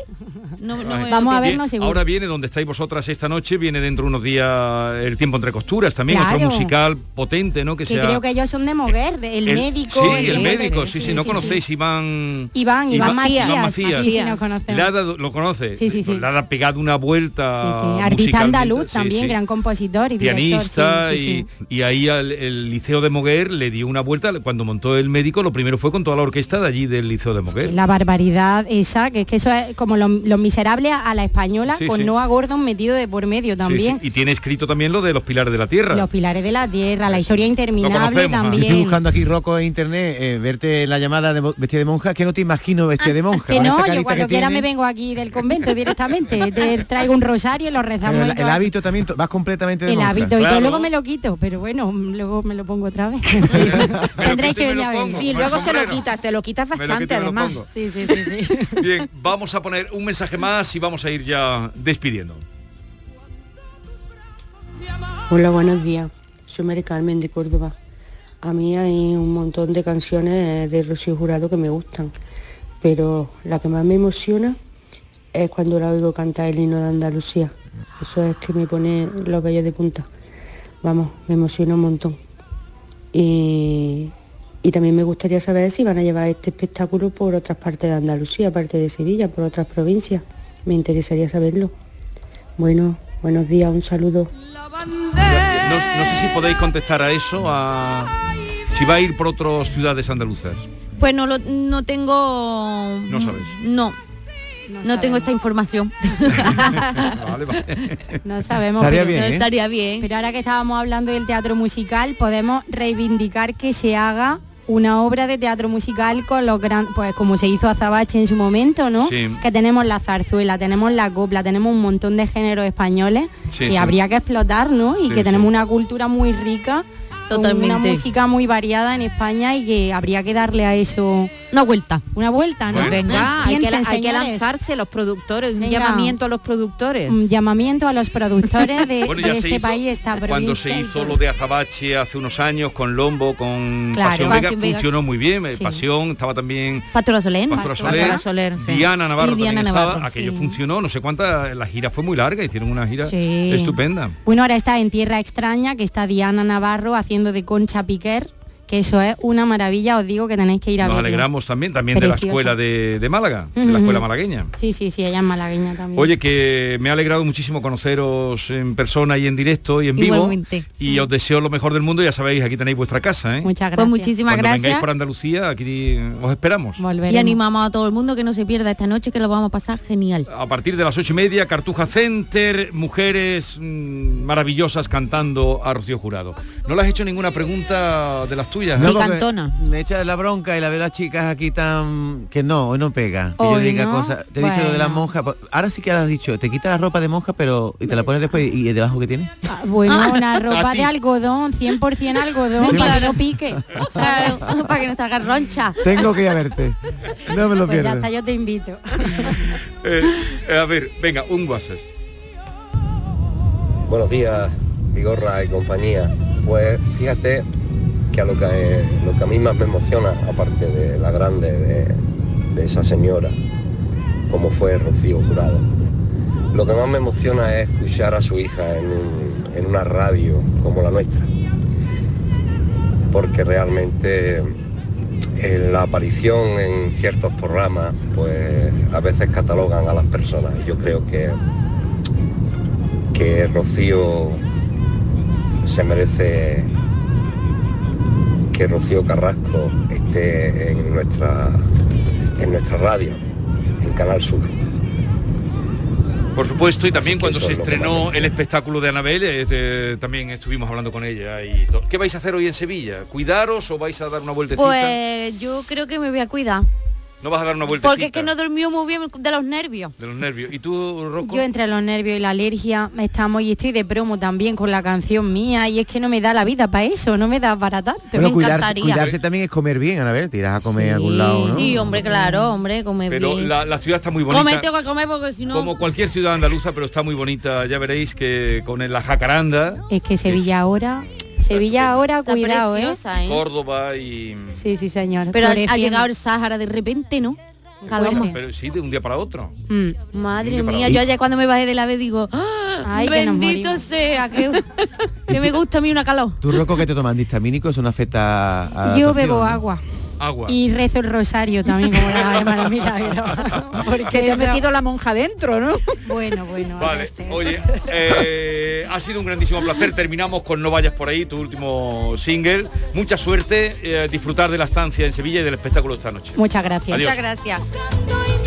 No, me- Vamos a vernos seguro. Ahora viene donde estáis vosotras esta noche, viene dentro de unos días el tiempo entre costuras también, Claro. otro musical potente, ¿no? Que, que sea creo que ellos son de Moguer, el, médico. Sí, el médico, sí, sí, no sí, conocéis, Iván... Iván, Iván Macías. Iván Macías. sí, conocemos. Le ha dado- lo conoce, Sí, sí, sí. le ha pegado una vuelta Sí, Artista andaluz también, gran compositor y pianista y, y ahí al- el Liceo de Moguer le dio una vuelta cuando montó el médico lo primero fue con toda la orquesta de allí del Liceo de Moguer La barbaridad esa, que es que eso es como los lo miserables a la española con. Noah Gordon metido de por medio también. y tiene escrito también lo de los pilares de la tierra Los pilares de la tierra, la historia interminable ¿ah? Estoy también. buscando aquí Rocco en internet, eh, verte la llamada de vestida de monja, que no te imagino vestida de monja. Que no, yo que cuando quiera tiene. me vengo aquí del convento directamente. Te traigo un rosario y lo rezamos. el, el hábito también, vas completamente de el monja. hábito y todo, luego me lo quito, pero bueno, luego me lo pongo otra vez. Tendréis que venir a ver. Sí, luego se lo quitas, se lo lo bastante quito además. pongo. Sí, sí, sí, sí. bien vamos a poner un mensaje más y vamos a ir ya despidiendo Hola, buenos días. Soy Mari Carmen de Córdoba. A mí hay un montón de canciones de Rocío Jurado que me gustan, pero la que más me emociona es cuando la oigo cantar el himno de Andalucía. Eso es que me pone los vellos de punta. Vamos, me emociona un montón. Y, también me gustaría saber si van a llevar este espectáculo por otras partes de Andalucía, aparte de Sevilla, por otras provincias. Me interesaría saberlo. Bueno, buenos días, un saludo. no, no sé si podéis contestar a eso a si va a ir por otras ciudades andaluzas Pues no, lo, no tengo... no sabes No. No, tengo esta información. vale, vale. No sabemos. Estaría pero- bien, ¿eh? Estaría bien. Pero ahora que estábamos hablando del teatro musical, podemos reivindicar que se haga una obra de teatro musical con los gran, pues como se hizo Azabache en su momento, ¿no? Sí. Que tenemos la zarzuela, tenemos la copla, tenemos un montón de géneros españoles Sí, que sí. habría que explotar, ¿no? Y que tenemos una cultura muy rica, con una Totalmente. música muy variada en España y que habría que darle a eso una vuelta, una vuelta, ¿no? Pues venga, hay que, Piensen, hay que lanzarse los productores, un llamamiento a los productores. Un llamamiento a los productores de, Bueno, este hizo país, provincia. cuando se hizo lo de Azabache hace unos años con Lombo con Claro. Pasión Vega Pasión Vega. funcionó muy bien eh, Sí. Pasión estaba también Pastora Soler. Pastora Pastora Soler, sí. Diana Navarro Y Diana también Navarro, estaba aquello funcionó no sé cuánta la gira fue muy larga hicieron una gira Sí. estupenda Bueno, ahora está en Tierra Extraña, que está Diana Navarro haciendo de Concha Piquer, que eso es una maravilla, os digo que tenéis que ir a nos verlo. alegramos también también de la escuela de, de Málaga de la escuela malagueña Sí, sí, sí, ella es malagueña también. Oye, que me ha alegrado muchísimo conoceros en persona y en directo y en vivo. Igualmente. Y os deseo lo mejor del mundo. Ya sabéis, aquí tenéis vuestra casa. ¿eh? Muchas Pues muchísimas Cuando gracias. vengáis por Andalucía, aquí os esperamos. Y animamos a todo el mundo que no se pierda esta noche, que lo vamos a pasar genial. A partir de las ocho y media, Cartuja Center, mujeres mm, maravillosas cantando a Rocío Jurado. ¿No le has hecho ninguna pregunta de las tuyas? Tuyas. No, ¿eh? porque Me echa la bronca y la veo a las chicas aquí tan... Que no, hoy no pega. Que yo diga no, cosas. Te he dicho lo de la monja. Ahora sí que has dicho, te quita la ropa de monja, pero... Y te la pones después y, y debajo que tiene. Ah, Bueno, una A ropa de algodón, 100% algodón, para que no pique. Para que no salga roncha. Tengo que ir a verte. No me lo Pues ya pierdas. está, yo te invito. Eh, eh, a ver, venga, un WhatsApp. Buenos días, Vigorra y compañía. Pues fíjate que lo que, lo que a mí más me emociona, aparte de la grande de, esa señora, como fue Rocío Jurado, lo que más me emociona es escuchar a su hija en, en una radio como la nuestra. Porque realmente en la aparición en ciertos programas, pues a veces catalogan a las personas. Yo creo que que Rocío se merece que Rocío Carrasco esté en nuestra en nuestra radio, en Canal Sur. Por supuesto, y también cuando se estrenó el espectáculo de Anabel, eh, eh, también estuvimos hablando con ella. y. ¿Qué vais a hacer hoy en Sevilla? ¿Cuidaros o vais a dar una vueltecita? Pues yo creo que me voy a cuidar. No vas a dar una vueltecita Porque es que no durmió muy bien de los nervios. de los nervios. ¿Y tú, Rocco? Yo entre los nervios y la alergia estamos y estoy de promo también con la canción mía y es que no me da la vida para eso, no me da para tanto. Bueno, me cuidarse, encantaría. cuidarse también es comer bien, Anabel. Te irás a comer a algún lado, ¿no? Sí, hombre, claro, hombre, come Pero bien. la, la ciudad está muy bonita. Come, tengo que comer porque si no... Como cualquier ciudad andaluza, pero está muy bonita. Ya veréis que con la jacaranda, Es que Sevilla ahora, Sevilla ahora, Está cuidado, preciosa, ¿eh? Córdoba y... Sí, sí, señor. Pero ha, llegado el Sáhara de repente, ¿no? Calor. Bueno, pero sí, de un día para otro. Mm. Madre mía, yo ayer cuando me bajé del ave digo, ¡Ah, Ay, bendito sea, que, que me gusta a mí una calor. ¿Tú, Rocco, que te toman antihistamínico? ¿Es una feta a Yo bebo no? agua. Agua. Y rezo el rosario también, como la hermana Milagro. Porque Se te ha metido la monja dentro, ¿no? Bueno, bueno. Vale, oye, eh, ha sido un grandísimo placer. Terminamos con No vayas por ahí, tu último single. Mucha suerte, eh, disfrutar de la estancia en Sevilla y del espectáculo esta noche. Muchas gracias. Adiós. Muchas gracias.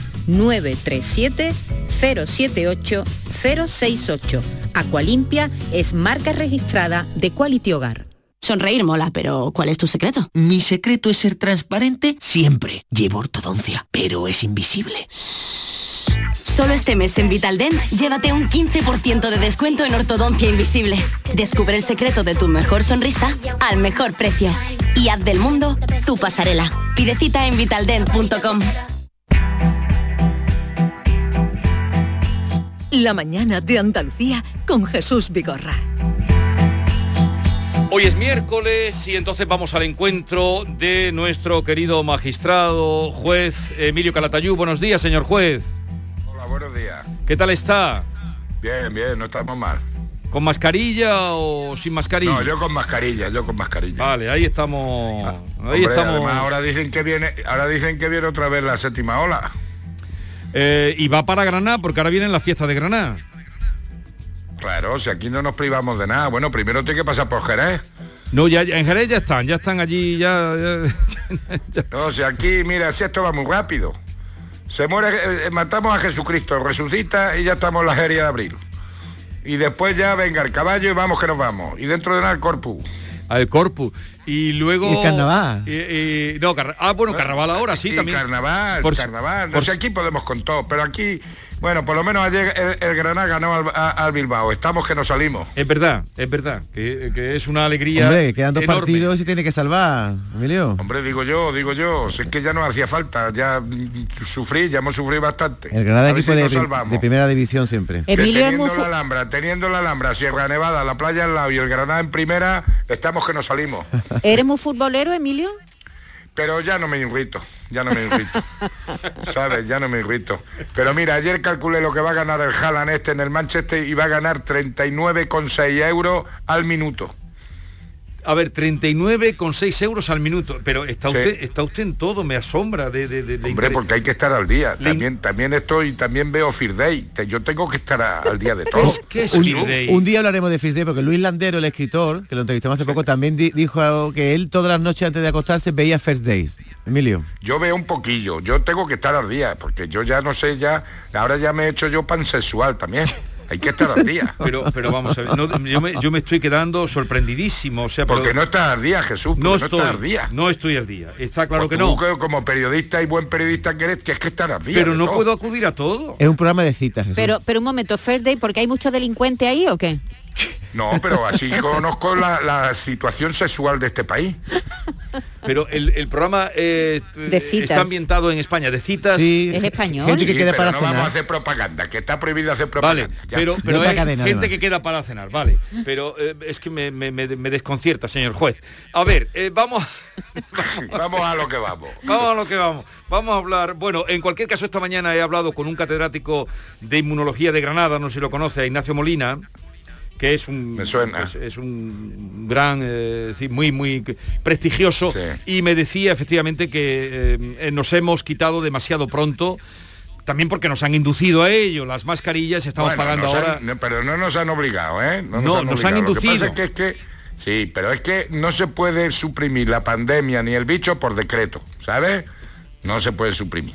937 078 068. Aqualimpia es marca registrada de Quality Hogar. Sonreír mola, pero ¿cuál es tu secreto? Mi secreto es ser transparente siempre. Llevo ortodoncia, pero es invisible. Solo este mes en Vitaldent, llévate un 15% de descuento en ortodoncia invisible. Descubre el secreto de tu mejor sonrisa al mejor precio. Y haz del mundo tu pasarela. Pide cita en vitaldent.com. La mañana de Andalucía con Jesús Vigorra. Hoy es miércoles y entonces vamos al encuentro de nuestro querido magistrado, juez Emilio Calatayú. Buenos días, señor juez. Hola, buenos días. ¿Qué tal está? Bien, bien, no estamos mal. ¿Con mascarilla o sin mascarilla? No, yo con mascarilla, yo con mascarilla. Vale, ahí estamos. Ah, ahí hombre, estamos. además, ahora dicen que viene, ahora dicen que viene otra vez la séptima ola. Eh, y va para Granada porque ahora viene la fiesta de Granada. Claro, si aquí no nos privamos de nada. Bueno, primero tiene que pasar por Jerez. No, ya, en Jerez ya están, ya están allí, ya. ya- No, si aquí, mira, si esto va muy rápido. Se muere, eh, eh, matamos a Jesucristo, resucita y ya estamos en la feria de abril. Y después ya venga el caballo y vamos que nos vamos. Y dentro de nada el corpus. Al Corpus. Y luego. Y el carnaval. Eh, eh, no, carna- ah, bueno, carnaval ahora sí y también. carnaval, Por- carnaval. No por- sé, aquí podemos con todo, pero aquí, bueno, por lo menos ayer el, el Granada ganó al, a- al Bilbao. Estamos que nos salimos. Es verdad, es verdad, que, que es una alegría. Hombre, quedan dos enorme. partidos y tiene que salvar, Emilio. Hombre, digo yo, digo yo, si es que ya no hacía falta, ya sufrí, ya hemos sufrido bastante. El Granada equipo si de, de primera división siempre. Que teniendo la Alhambra, teniendo la Alhambra, Sierra Nevada, la playa al lado y el Granada en primera, estamos que nos salimos. ¿Eres muy futbolero, Emilio? Pero ya no me irrito, ya no me irrito. ¿Sabes? Ya no me irrito. Pero mira, ayer calculé lo que va a ganar el Haaland este en el Manchester y va a ganar 39,6 euros al minuto. A ver, 39,6 euros al minuto. Pero está Sí. usted, está usted en todo, me asombra de, de, de- Hombre, porque hay que estar al día. También, también estoy, también veo Fear Day. Te- Yo tengo que estar a- al día de todo. un, un día hablaremos de First Day, porque Luis Landero, el escritor, que lo entrevistamos hace poco, también di- dijo que él todas las noches antes de acostarse veía First Days. Emilio. Yo veo un poquillo, yo tengo que estar al día, porque yo ya no sé, ya, ahora ya me he hecho yo pansexual también. Hay que estar al día. Pero, pero vamos a ver, no, yo, me, yo me estoy quedando sorprendidísimo. O sea, pero- Porque no estás al día, Jesús, no no, estoy, estás al día. no estoy al día. Está claro Pues que tú, no. que como periodista y buen periodista que eres, tienes que estar al día. Pero no todo. puedo acudir a todo. Es un programa de citas, Jesús. Pero, pero un momento, First Day, porque hay muchos delincuentes ahí o qué? No, pero así conozco la, la situación sexual de este país. Pero el, el programa eh, De citas. está ambientado en España, de citas. Sí, Es español. gente que Sí, queda pero para no vamos a hacer propaganda, que está prohibido hacer Vale, propaganda. Ya. pero, pero es cadena, gente además. que queda para cenar, vale. Pero eh, es que me, me- me- me desconcierta, señor juez. A ver, eh, vamos, Vamos a lo que vamos. vamos a lo que vamos. Vamos a hablar. Bueno, en cualquier caso, esta mañana he hablado con un catedrático de inmunología de Granada, no sé si lo conoce, a Ignacio Molina que es un Me suena. Es, es un gran eh, muy muy prestigioso Sí. y me decía efectivamente que eh, nos hemos quitado demasiado pronto también porque nos han inducido a ello las mascarillas estamos Bueno, pagando ahora han- no, pero no nos han obligado, ¿eh? No, nos han obligado. Lo que inducido. pasa es que, es que sí, pero es que no se puede suprimir la pandemia ni el bicho por decreto, ¿sabes? No se puede suprimir.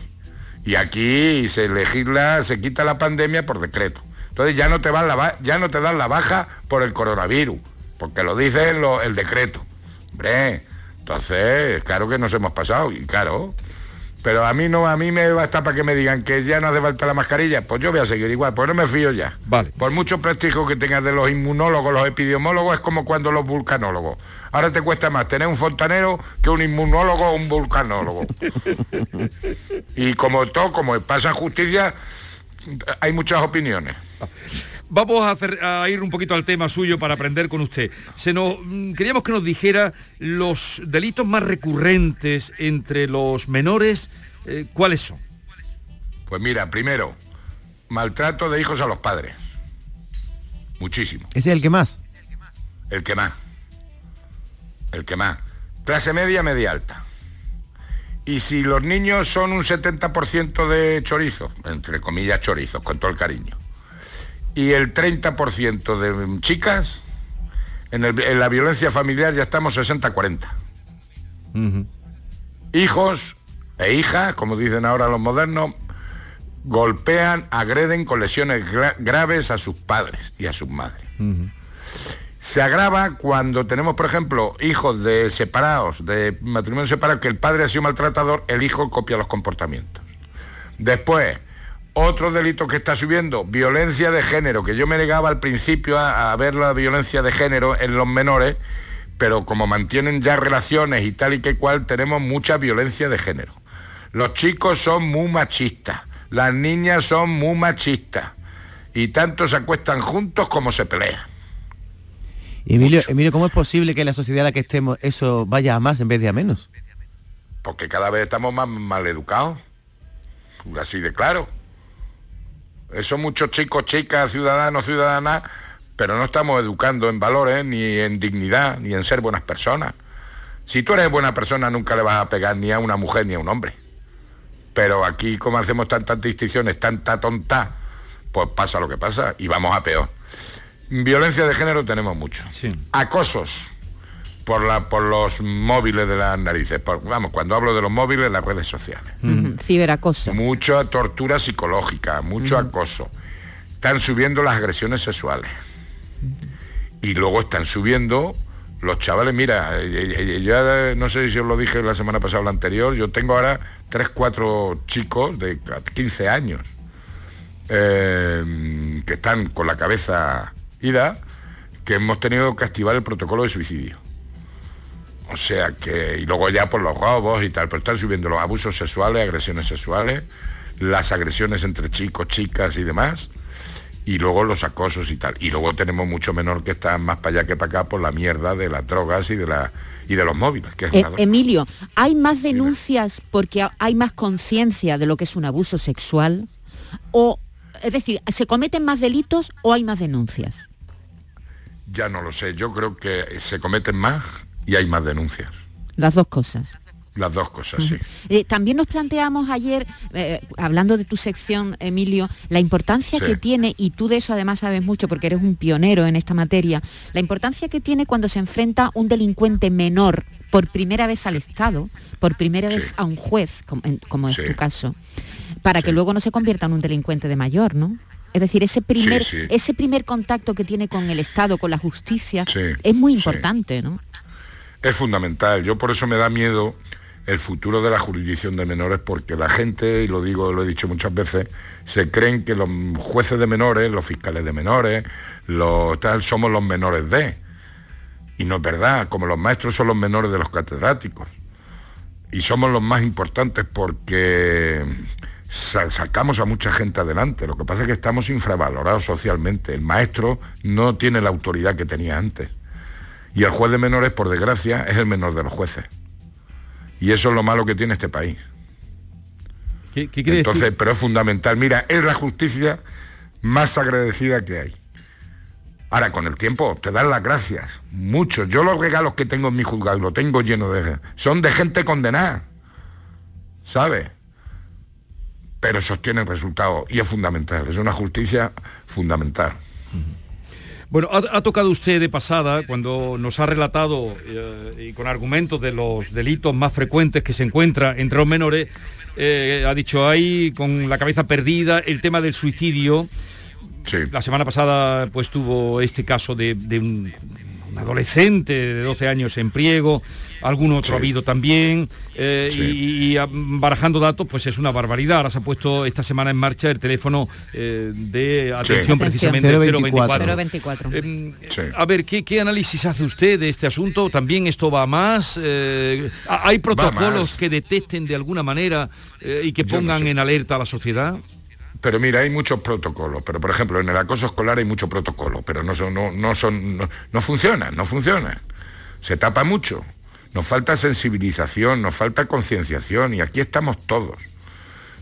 Y aquí se legisla, se quita la pandemia por decreto. Entonces ya no te van la ya no te dan la baja por el coronavirus, porque lo dice lo- el decreto. Hombre, entonces, claro que nos hemos pasado, y claro. Pero a mí no, a mí me basta para que me digan que ya no hace falta la mascarilla, pues yo voy a seguir igual, pues no me fío ya. Vale. Por mucho prestigio que tengas de los inmunólogos, los epidemiólogos, es como cuando los vulcanólogos. Ahora te cuesta más tener un fontanero que un inmunólogo o un vulcanólogo. y como todo, como pasa justicia, hay muchas opiniones. Vamos a, hacer- a ir un poquito al tema suyo para aprender con usted. Se nos, mm, queríamos que nos dijera los delitos más recurrentes entre los menores, eh, ¿cuáles son? Pues mira, primero, maltrato de hijos a los padres. Muchísimo. Ese es el que más. El que más. El que más. Clase media, media alta. Y si los niños son un 70% de chorizos, entre comillas chorizos, con todo el cariño, y el 30% de chicas, en, el- en la violencia familiar ya estamos 60-40. Hijos e hijas, como dicen ahora los modernos, golpean, agreden con lesiones gra- graves a sus padres y a sus madres. Se agrava cuando tenemos, por ejemplo, hijos de separados, de matrimonios separados, que el padre ha sido maltratador, el hijo copia los comportamientos. Después, otro delito que está subiendo, violencia de género, que yo me negaba al principio a, a ver la violencia de género en los menores, pero como mantienen ya relaciones y tal y que cual, tenemos mucha violencia de género. Los chicos son muy machistas, las niñas son muy machistas, y tanto se acuestan juntos como se pelean. Emilio, Emilio, ¿cómo es posible que en la sociedad en la que estemos eso vaya a más en vez de a menos? porque cada vez estamos más mal educados. Así de claro. Eso muchos chicos, chicas, ciudadanos, ciudadanas, pero no estamos educando en valores, ni en dignidad, ni en ser buenas personas. Si tú eres buena persona nunca le vas a pegar ni a una mujer ni a un hombre. Pero aquí como hacemos tantas distinciones, tanta tonta, pues pasa lo que pasa y vamos a peor. Violencia de género tenemos mucho. Acosos por, la, por los móviles de las narices. Por- vamos, cuando hablo de los móviles, las redes sociales. Ujú, Ciberacoso. Mucha tortura psicológica, mucho acoso. Están subiendo las agresiones sexuales. Y luego están subiendo los chavales, mira, eh, eh, eh, ya no sé si os lo dije la semana pasada o la anterior, yo tengo ahora tres, cuatro chicos de 15 años eh, que están con la cabeza ida, que hemos tenido que activar el protocolo de suicidio. O sea que, y luego ya por los robos y tal, pero están subiendo los abusos sexuales, agresiones sexuales, las agresiones entre chicos, chicas y demás, y luego los acosos y tal. Y luego tenemos mucho menor que están más para allá que para acá por la mierda de las drogas y de la y de los móviles, que es Eh. Emilio, ¿hay más denuncias porque ha- hay más conciencia de lo que es un abuso sexual? O, es decir, ¿se cometen más delitos o hay más denuncias? Ya no lo sé, yo creo que se cometen más y hay más denuncias. Las dos cosas. Las dos cosas, sí. Eh, también nos planteamos ayer, eh, hablando de tu sección, Emilio, la importancia Sí. que tiene, y tú de eso además sabes mucho porque eres un pionero en esta materia, la importancia que tiene cuando se enfrenta un delincuente menor por primera vez al Estado, por primera vez a un juez, como, en- como es tu caso, para que luego no se convierta en un delincuente de mayor, ¿no? Es decir, ese primer, Sí, sí. ese primer contacto que tiene con el Estado, con la justicia, es muy importante, ¿no? Es fundamental. Yo por eso me da miedo el futuro de la jurisdicción de menores, porque la gente, y lo digo, lo he dicho muchas veces, se creen que los jueces de menores, los fiscales de menores, los tal, somos los menores de. Y no es verdad, como los maestros son los menores de los catedráticos. y somos los más importantes porque sacamos a mucha gente adelante. Lo que pasa es que estamos infravalorados socialmente. El maestro no tiene la autoridad que tenía antes. Y el juez de menores, por desgracia, es el menor de los jueces. Y eso es lo malo que tiene este país. ¿Qué, qué quiere Entonces, decir? pero es fundamental. Mira, es la justicia más agradecida que hay. Ahora, con el tiempo, te dan las gracias. Muchos. Yo los regalos que tengo en mi juzgado, lo tengo lleno de... Son de gente condenada. ¿Sabes? Pero sostienen resultados. Y es fundamental. Es una justicia fundamental. Bueno, ha, ha tocado usted de pasada cuando nos ha relatado eh, y con argumentos de los delitos más frecuentes que se encuentra entre los menores, eh, ha dicho ahí con la cabeza perdida el tema del suicidio. La semana pasada pues tuvo este caso de, de un, un adolescente de 12 años en Priego, algún otro ha habido también, eh, y, y, ah, barajando datos pues es una barbaridad. Ahora se ha puesto esta semana en marcha el teléfono eh, de atención precisamente 024. 024. Eh, A ver, ¿qué, qué análisis hace usted de este asunto? ¿También esto va a más? Eh, ¿Hay protocolos más. que detecten de alguna manera eh, y que no pongan sé. en alerta a la sociedad? Pero mira, hay muchos protocolos. Pero por ejemplo, en el acoso escolar hay muchos protocolos, pero no son, no, no son, no, no funcionan, no funcionan. Se tapa mucho. Nos falta sensibilización, nos falta concienciación y aquí estamos todos.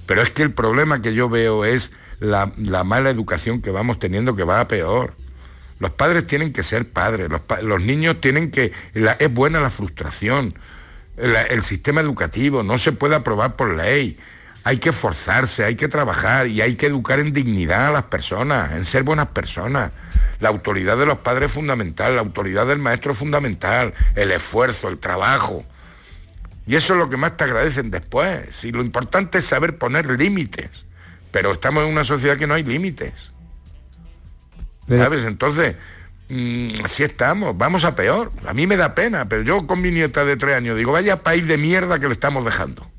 Pero es que el problema que yo veo es la, la mala educación que vamos teniendo que va a peor. Los padres tienen que ser padres, los, los niños tienen que... la- es buena la frustración, el sistema educativo no se puede aprobar por ley. Hay que esforzarse, hay que trabajar y hay que educar en dignidad a las personas, en ser buenas personas. La autoridad de los padres es fundamental, la autoridad del maestro es fundamental, el esfuerzo, el trabajo. Y eso es lo que más te agradecen después. Si lo importante es saber poner límites, pero estamos en una sociedad que no hay límites. ¿Sabes? Entonces, mm, así estamos, vamos a peor. A mí me da pena, pero yo con mi nieta de tres años digo, vaya país de mierda que le estamos dejando.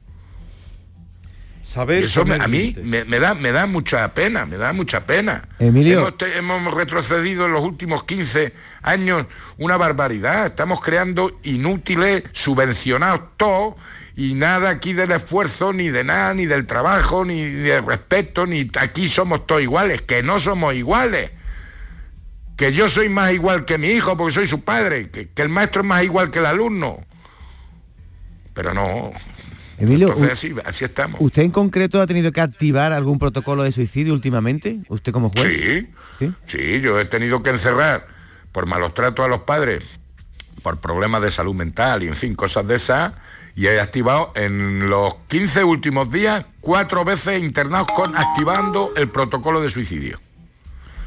Saber Y eso me- a mí me, me da, me da mucha pena, me da mucha pena. Emilio. Hemos, te- hemos retrocedido en los últimos 15 años una barbaridad. Estamos creando inútiles, subvencionados todos y nada aquí del esfuerzo, ni de nada, ni del trabajo, ni del respeto, ni aquí somos todos iguales, que no somos iguales. Que yo soy más igual que mi hijo porque soy su padre, que, que el maestro es más igual que el alumno. Pero no. Emilio, Entonces así estamos. ¿usted en concreto ha tenido que activar algún protocolo de suicidio últimamente? ¿Usted como juez? Sí, ¿Sí? sí, yo he tenido que encerrar por malos tratos a los padres, por problemas de salud mental y en fin, cosas de esas, y he activado en los 15 últimos días cuatro veces internados con activando el protocolo de suicidio.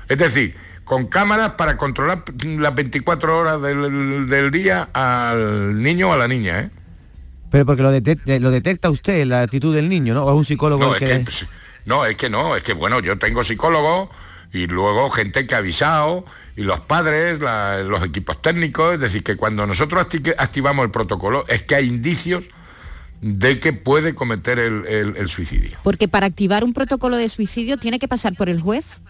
Es decir, con cámaras para controlar las 24 horas del, del día al niño o a la niña, ¿eh? Pero porque lo, detec- lo detecta usted, la actitud del niño, ¿no? ¿O es un psicólogo No, el es que... que, no, es que no, es que bueno, yo tengo psicólogo y luego gente que ha avisado y los padres, la- los equipos técnicos, es decir, que cuando nosotros acti- activamos el protocolo es que hay indicios de que puede cometer el, el- el suicidio. Porque para activar un protocolo de suicidio tiene que pasar por el juez.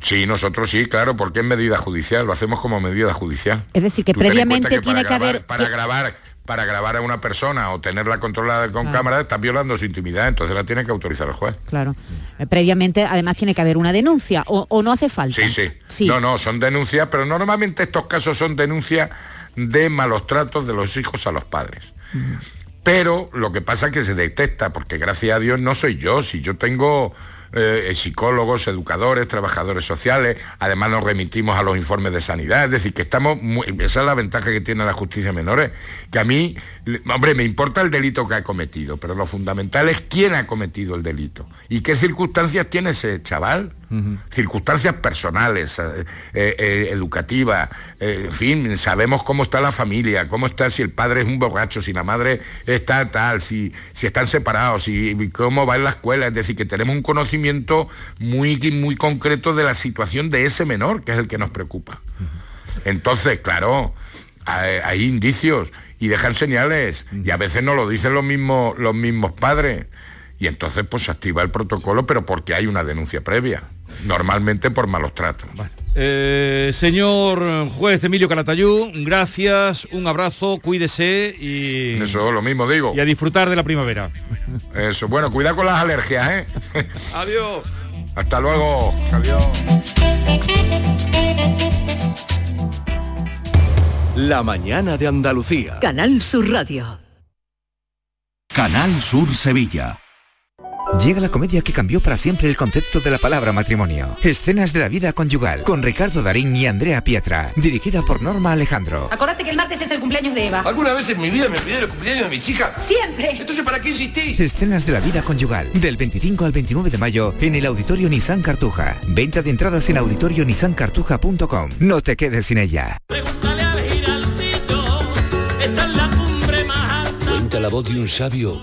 Sí, nosotros sí, claro, porque es medida judicial, lo hacemos como medida judicial. Es decir, que Tú previamente tiene que haber... para grabar para grabar a una persona o tenerla controlada con Claro. cámara estás violando su intimidad, entonces la tiene que autorizar el juez. Claro. Eh, Previamente, además, tiene que haber una denuncia o, o no hace falta. Sí, sí, No, no, son denuncias, pero normalmente estos casos son denuncias de malos tratos de los hijos a los padres. Pero lo que pasa es que se detecta, porque gracias a Dios no soy yo, si yo tengo eh, psicólogos, educadores, trabajadores sociales, además nos remitimos a los informes de sanidad, es decir, que estamos, muy- esa es la ventaja que tiene la justicia menores, que a mí, hombre, me importa el delito que ha cometido, pero lo fundamental es quién ha cometido el delito. Y qué circunstancias tiene ese chaval circunstancias personales, eh, eh, educativas, eh, en fin, sabemos cómo está la familia, cómo está si el padre es un borracho, si la madre está tal, si, si están separados, si cómo va en la escuela, es decir, que tenemos un conocimiento muy, muy concreto de la situación de ese menor, que es el que nos preocupa. Entonces, claro, hay, hay indicios y dejan señales y a veces no lo dicen los mismos, los mismos padres. Y entonces pues se activa el protocolo, pero porque hay una denuncia previa. Normalmente por malos tratos. Eh, señor juez Emilio Calatayú, gracias, un abrazo, cuídese y... Eso, lo mismo digo. Y a disfrutar de la primavera. Eso, bueno, cuidado con las alergias, ¿eh? Adiós. Hasta luego. Adiós. La mañana de Andalucía. Canal Sur Radio. Canal Sur Sevilla. Llega la comedia que cambió para siempre el concepto de la palabra matrimonio. Escenas de la vida conyugal, con Ricardo Darín y Andrea Pietra, dirigida por Norma Alejandro. Acordate que el martes es el cumpleaños de Eva. ¿Alguna vez en mi vida me olvidé el cumpleaños de mis hijas? Siempre. Entonces, ¿para qué insistís? Escenas de la vida conyugal, del 25 al 29 de mayo en el Auditorio Nissan Cartuja. Venta de entradas en auditorionissancartuja.com. No te quedes sin ella. Cuenta la voz de un sabio